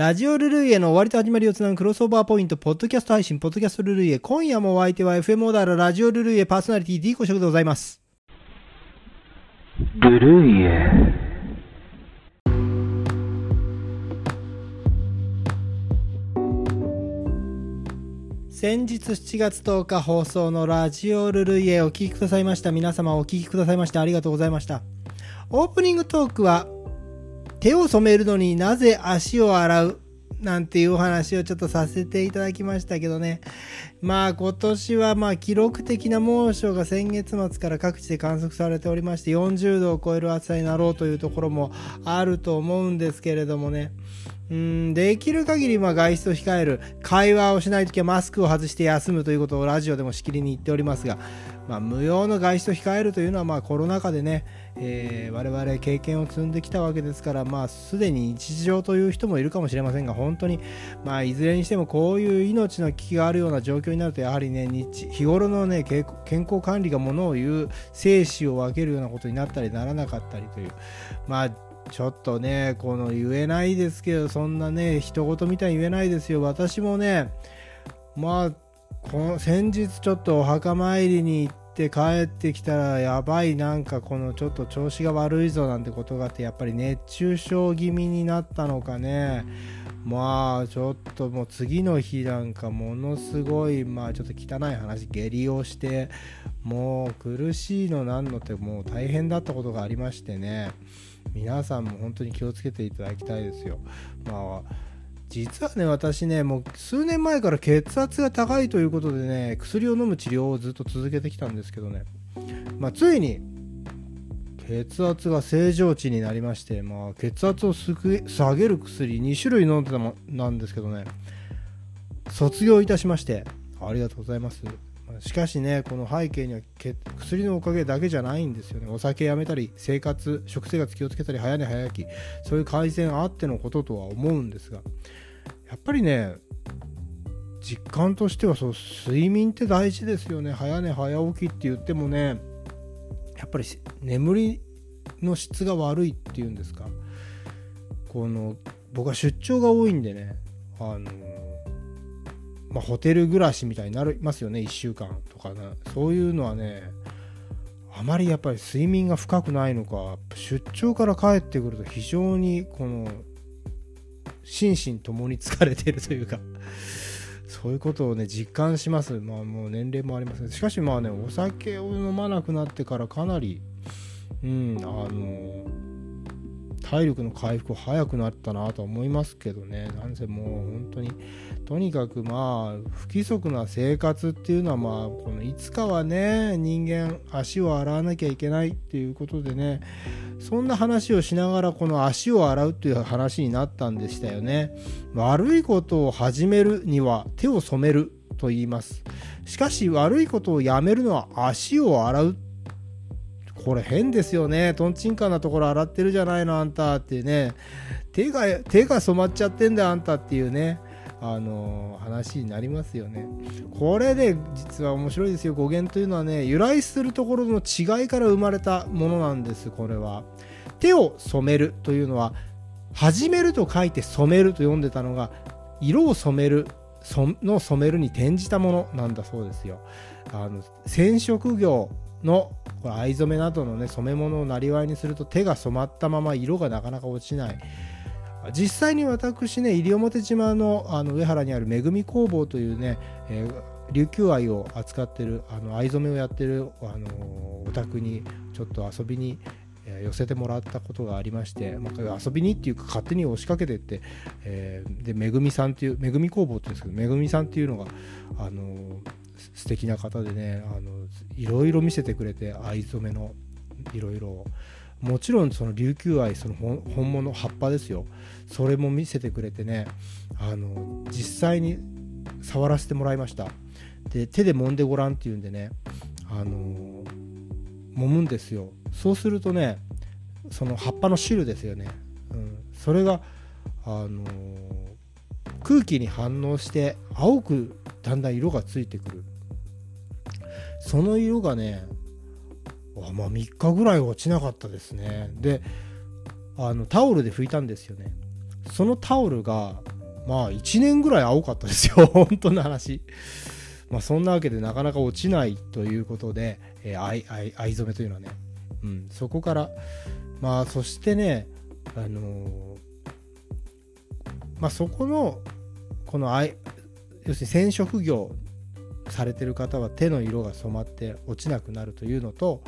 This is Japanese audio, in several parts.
ラジオルルイエの終わりと始まりをつなぐクロスオーバーポイント、ポッドキャスト配信、ポッドキャストルルイエ。今夜もお相手は FM オーダーララジオルルイエパーソナリティ D コショクでございます。ルルイエ先日7月10日放送のラジオルルイエお聞きくださいました。皆様お聞きくださいましてありがとうございました。オープニングトークは、手を染めるのになぜ足を洗う？なんていうお話をちょっとさせていただきましたけどね。まあ今年はまあ記録的な猛暑が先月末から各地で観測されておりまして40度を超える暑さになろうというところもあると思うんですけれどもね。うんできる限りま外出を控える会話をしないときはマスクを外して休むということをラジオでもしきりに言っておりますが、まあ、無用の外出を控えるというのはまあコロナ禍でね、えー我々経験を積んできたわけですから、まあ、すでに日常という人もいるかもしれませんが本当に、まあ、いずれにしてもこういう命の危機があるような状況になるとやはりね日日頃のね健康管理がものを言う生死を分けるようなことになったりならなかったりというまあちょっとね、この言えないですけど、そんなね、人事みたいに言えないですよ。私もね、まあ、この先日ちょっとお墓参りに行って帰ってきたら、やばい、なんかこのちょっと調子が悪いぞなんてことがあって、やっぱり熱中症気味になったのかね。まあちょっともう次の日なんかものすごいまあちょっと汚い話下痢をしてもう苦しいのなんのってもう大変だったことがありましてね皆さんも本当に気をつけていただきたいですよ。まあ実はね私ねもう数年前から血圧が高いということでね薬を飲む治療をずっと続けてきたんですけどね、まあ、ついに血圧が正常値になりまして、まあ、血圧をすく下げる薬2種類飲んでたもなんですけどね。卒業いたしましてありがとうございます。しかしねこの背景にはけ薬のおかげだけじゃないんですよね。お酒やめたり生活食生活気をつけたり早寝早起き。そういう改善あってのこととは思うんですが。やっぱりね実感としてはそう睡眠って大事ですよね。早寝早起きって言ってもねやっぱり眠りの質が悪いっていうんですか。この僕は出張が多いんでねあのまあ、ホテル暮らしみたいになりますよね1週間とかね。そういうのはねあまりやっぱり睡眠が深くないのか出張から帰ってくると非常にこの心身ともに疲れてるというかそういうことをね実感します。まあもう年齢もありますしかしまあねお酒を飲まなくなってからかなりうんあの体力の回復早くなったなと思いますけどね。なんせもう本当にとにかくまあ不規則な生活っていうのはまあこのいつかはね人間足を洗わなきゃいけないっていうことでねそんな話をしながらこの足を洗うっていう話になったんでしたよね。悪いことを始めるには手を染めると言います。しかし悪いことをやめるのは足を洗うこれ変ですよね。とんちんかんなところ洗ってるじゃないの、あんたっていうね。手が、手が染まっちゃってんだよ、あんたっていうね。あの話になりますよね。これで、実は面白いですよ。語源というのはね、由来するところの違いから生まれたものなんです、これは。手を染めるというのは、始めると書いて染めると読んでたのが、色を染めるの染めるに転じたものなんだそうですよ。あの染色業のこれ藍染めなどのね染め物をなりわいにすると手が染まったまま色がなかなか落ちない。実際に私ね西表島のあの上原にあるめぐみ工房というね、えー、琉球藍を扱ってるあの藍染めをやってるあのお宅にちょっと遊びに寄せてもらったことがありまして、まあ、遊びにっていうか勝手に押しかけてって、えー、でめぐみさんっていうめぐみ工房って言うんですけどめぐみさんっていうのがあの素敵な方でねあのいろいろ見せてくれて藍染めのいろいろ。もちろんその琉球藍その本物葉っぱですよ。それも見せてくれてねあの実際に触らせてもらいました。で手で揉んでごらんっていうんでねあの揉むんですよ。そうするとねその葉っぱの汁ですよね、うん、それがあの空気に反応して青くだんだん色がついてくる。その色がねあまあ3日ぐらい落ちなかったですね。であのタオルで拭いたんですよね。そのタオルがまあ1年ぐらい青かったですよ。本当の話。まあそんなわけでなかなか落ちないということで、えー、藍藍藍染めというのはね、うん、そこからまあそしてねあのー、まあそこのこの藍要するに染色業されてる方は手の色が染まって落ちなくなるというのと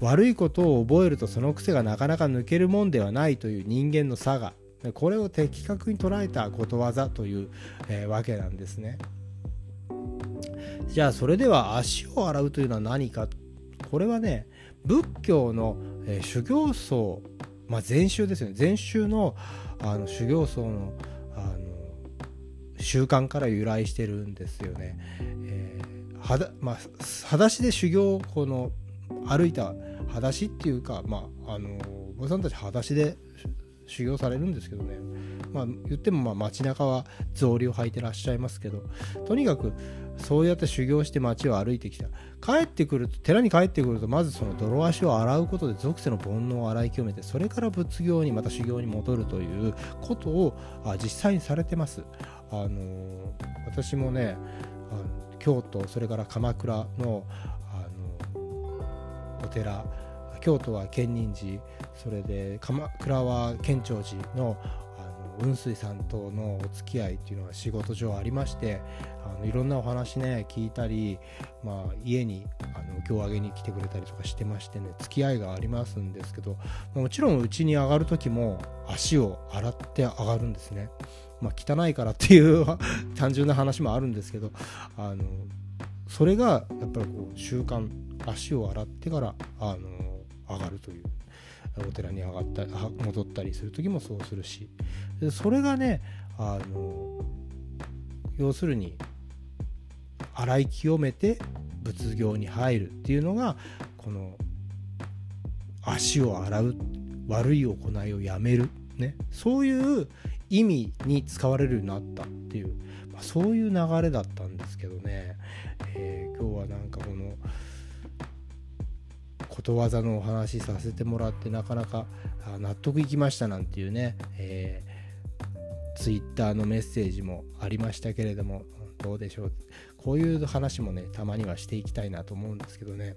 悪いことを覚えるとその癖がなかなか抜けるもんではないという人間の差がこれを的確に捉えたことわざという、えー、わけなんですね。じゃあそれでは足を洗うというのは何かこれはね仏教の、えー、修行僧、まあ、禅宗ですよね禅宗のあの修行僧のあの習慣から由来してるんですよね。えー、はだまあ、裸足で修行この歩いた裸足っていうか、まあ、あのお坊さんたち裸足で修行されるんですけどね、まあ、言ってもまあ街中は草履を履いてらっしゃいますけどとにかくそうやって修行して街を歩いてきた帰ってくると寺に帰ってくるとまずその泥足を洗うことで属性の煩悩を洗い清めてそれから仏業にまた修行に戻るということを実際にされてます。あの、私もねあの京都それから鎌倉のあのお寺京都は建仁寺それで鎌倉は建長寺のあの雲水さんとのお付き合いっていうのは仕事上ありましてあのいろんなお話ね聞いたり、まあ、家にあの今日あげに来てくれたりとかしてましてね付き合いがありますんですけどもちろんうちに上がる時も足を洗って上がるんですね。まあ、汚いからっていう 単純な話もあるんですけどあのそれがやっぱりこう習慣足を洗ってからあの上がるというお寺に上がった戻ったりする時もそうするしでそれがねあの要するに洗い清めて仏業に入るっていうのがこの足を洗う悪い行いをやめる、ね、そういう意味に使われるようになったっていう、まあ、そういう流れだったんですけどね、えー、今日はなんかこのことわざのお話させてもらってなかなか納得いきましたなんていうね、えー、ツイッターのメッセージもありましたけれどもどうでしょう？こういう話もねたまにはしていきたいなと思うんですけどね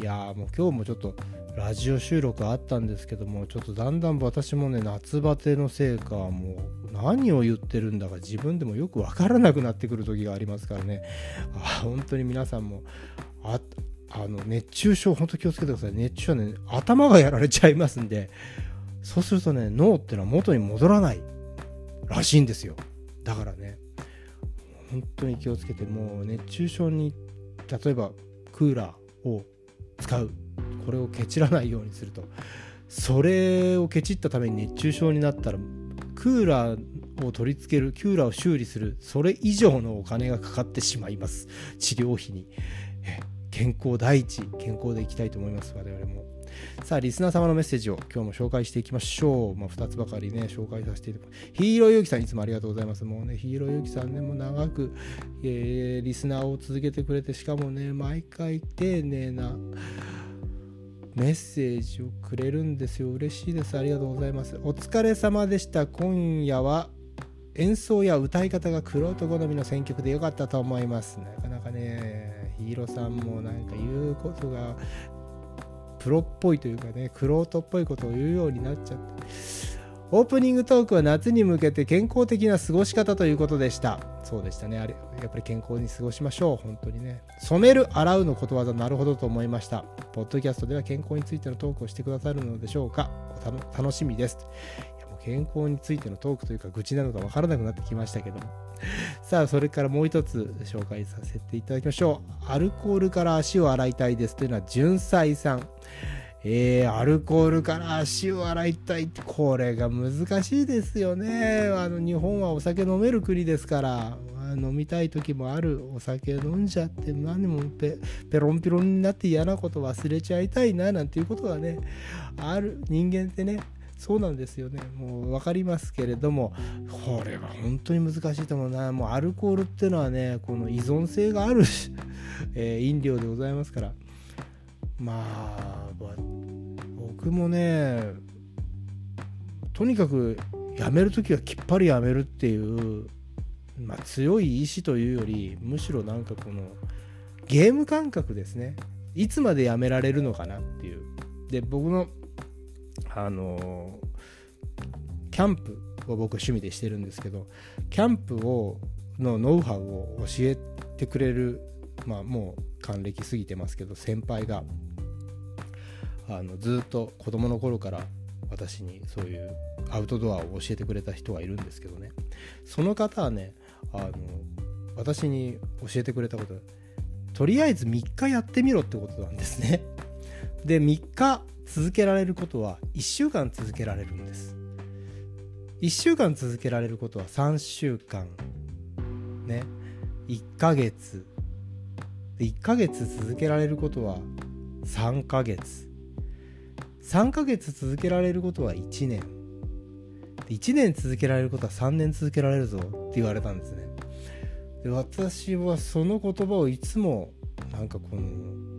いやーもう今日もちょっとラジオ収録あったんですけどもちょっとだんだん私もね夏バテのせいかもう何を言ってるんだか自分でもよくわからなくなってくる時がありますからねあ本当に皆さんもああの熱中症、本当気をつけてください。熱中症ね、頭がやられちゃいますんで、そうするとね、脳ってのは元に戻らないらしいんですよ。だからね、本当に気をつけて、もう熱中症に、例えばクーラーを使う、これをケチらないようにすると、それをケチったために熱中症になったら、クーラーを取り付ける、クーラーを修理する、それ以上のお金がかかってしまいます。治療費に。健康第一、健康でいきたいと思います、我々も。さあ、リスナー様のメッセージを今日も紹介していきましょう。まあ、2つばかりね、紹介させていただきます。ヒーローゆうきさん、いつもありがとうございます。もうね、ヒーローゆうきさんね、もう長く、えー、リスナーを続けてくれて、しかもね、毎回丁寧なメッセージをくれるんですよ。嬉しいです。ありがとうございます。お疲れ様でした。今夜は演奏や歌い方がクロート好みの選曲でよかったと思います。なかなかね、ヒーローさんもなんか言うことがプロっぽいというかね、クロートっぽいことを言うようになっちゃって。オープニングトークは夏に向けて健康的な過ごし方ということでした。そうでしたね。あれ、やっぱり健康に過ごしましょう。本当にね。染める、洗うのことわざ、なるほどと思いました。ポッドキャストでは健康についてのトークをしてくださるのでしょうか。楽しみです。健康についてのトークというか愚痴なのか分からなくなってきましたけどもさあそれからもう一つ紹介させていただきましょう。アルコールから足を洗いたいですというのは純菜さん。えー、アルコールから足を洗いたいってこれが難しいですよね。あの日本はお酒飲める国ですから飲みたい時もあるお酒飲んじゃって何もペペロンピロンになって嫌なこと忘れちゃいたいななんていうことがねある人間ってねそうなんですよね。もう分かりますけれどもこれは本当に難しいと思うな。もうアルコールっていうのはねこの依存性がある えー、飲料でございますから。まあ僕もねとにかくやめる時はきっぱりやめるっていう、まあ、強い意志というよりむしろなんかこのゲーム感覚ですね。いつまでやめられるのかなっていう。で僕のあのキャンプを僕趣味でしてるんですけどキャンプをのノウハウを教えてくれるまあもう還暦過ぎてますけど先輩があのずっと子供の頃から私にそういうアウトドアを教えてくれた人がいるんですけどね。その方はねあの私に教えてくれたこととりあえず3日やってみろってことなんですね。で3日続けられることは1週間続けられるんです。1週間続けられることは3週間。ね。1ヶ月。で1ヶ月続けられることは3ヶ月。3ヶ月続けられることは1年。1年続けられることは3年続けられるぞって言われたんですね。で私はその言葉をいつもなんかこの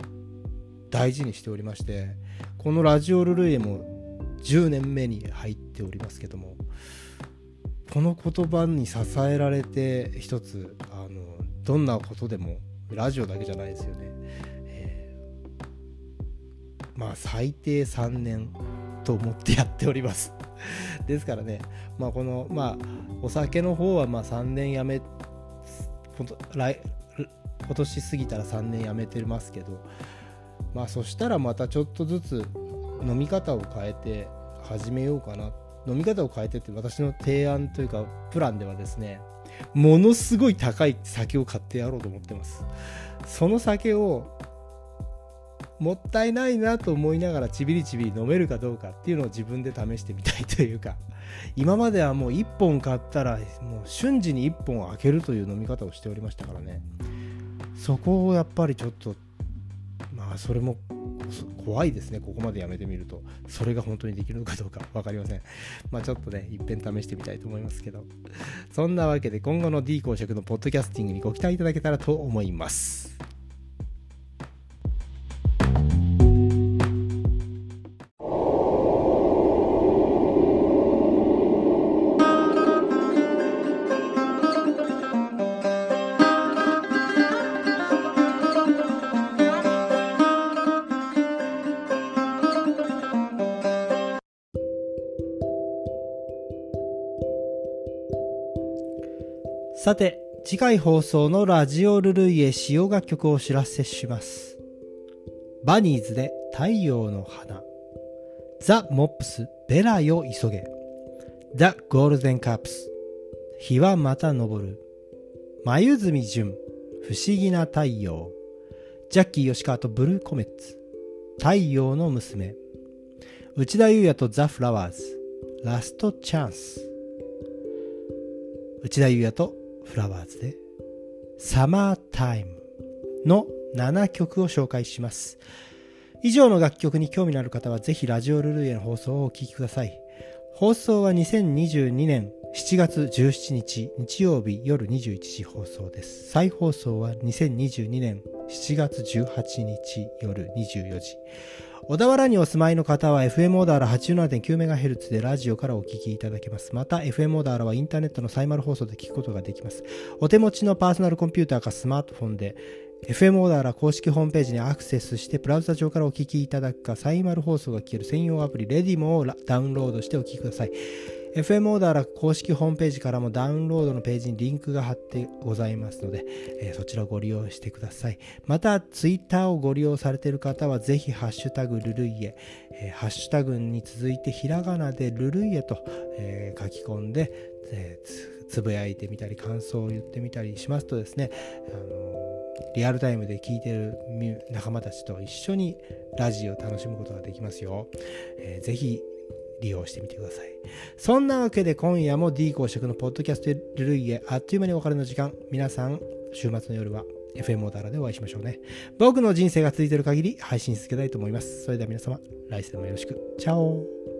大事にしておりましてこのラジオルルイエも10年目に入っておりますけどもこの言葉に支えられて一つあのどんなことでもラジオだけじゃないですよね、えー、まあ最低3年と思ってやっております。ですからねまあこのまあお酒の方はまあ3年やめ今年過ぎたら3年やめてますけどまあそしたらまたちょっとずつ飲み方を変えて始めようかな。飲み方を変えてって私の提案というかプランではですねものすごい高い酒を買ってやろうと思ってます。その酒をもったいないなと思いながらちびりちびり飲めるかどうかっていうのを自分で試してみたいというか 今まではもう1本買ったらもう瞬時に1本開けるという飲み方をしておりましたからね。そこをやっぱりちょっとまあそれも怖いですね。ここまでやめてみると。それが本当にできるのかどうか分かりません。まあちょっとねいっぺん試してみたいと思いますけど。そんなわけで今後の D 公爵のポッドキャスティングにご期待いただけたらと思います。さて、次回放送のラジオルルイエ使用楽曲をお知らせします。バニーズで太陽の花。ザ・モップス、ベラよ急げ。ザ・ゴールデンカップス。日はまた昇る。眉住純、不思議な太陽。ジャッキー吉川とブルーコメッツ。太陽の娘。内田裕也とザ・フラワーズ。ラストチャンス。内田裕也とフラワーズでサマータイムの7曲を紹介します。以上の楽曲に興味のある方はぜひラジオルルイエの放送をお聴きください。放送は2022年7月17日日曜日夜21時放送です。再放送は2022年7月18日夜24時。小田原にお住まいの方は FM オーダーラ 87.9MHz でラジオからお聞きいただけます。また FM オーダーラはインターネットのサイマル放送で聞くことができます。お手持ちのパーソナルコンピューターかスマートフォンで FM オーダーラ公式ホームページにアクセスしてブラウザ上からお聞きいただくかサイマル放送が聞ける専用アプリレディモをダウンロードしてお聞きください。FM オーダーラ公式ホームページからもダウンロードのページにリンクが貼ってございますので、えー、そちらをご利用してください。また、ツイッターをご利用されている方は、ぜひ、ハッシュタグルルイエ、えー、ハッシュタグに続いて、ひらがなでルルイエと、えー、書き込んで、えー、つぶやいてみたり、感想を言ってみたりしますとですね、あのリアルタイムで聞いてる仲間たちと一緒にラジオを楽しむことができますよ。えー、ぜひ利用してみてください。そんなわけで今夜も D 公職のポッドキャストルルイへあっという間にお別れの時間。皆さん、週末の夜は FM オーダーでお会いしましょうね。僕の人生が続いている限り配信続けたいと思います。それでは皆様、来世もよろしく。チャオ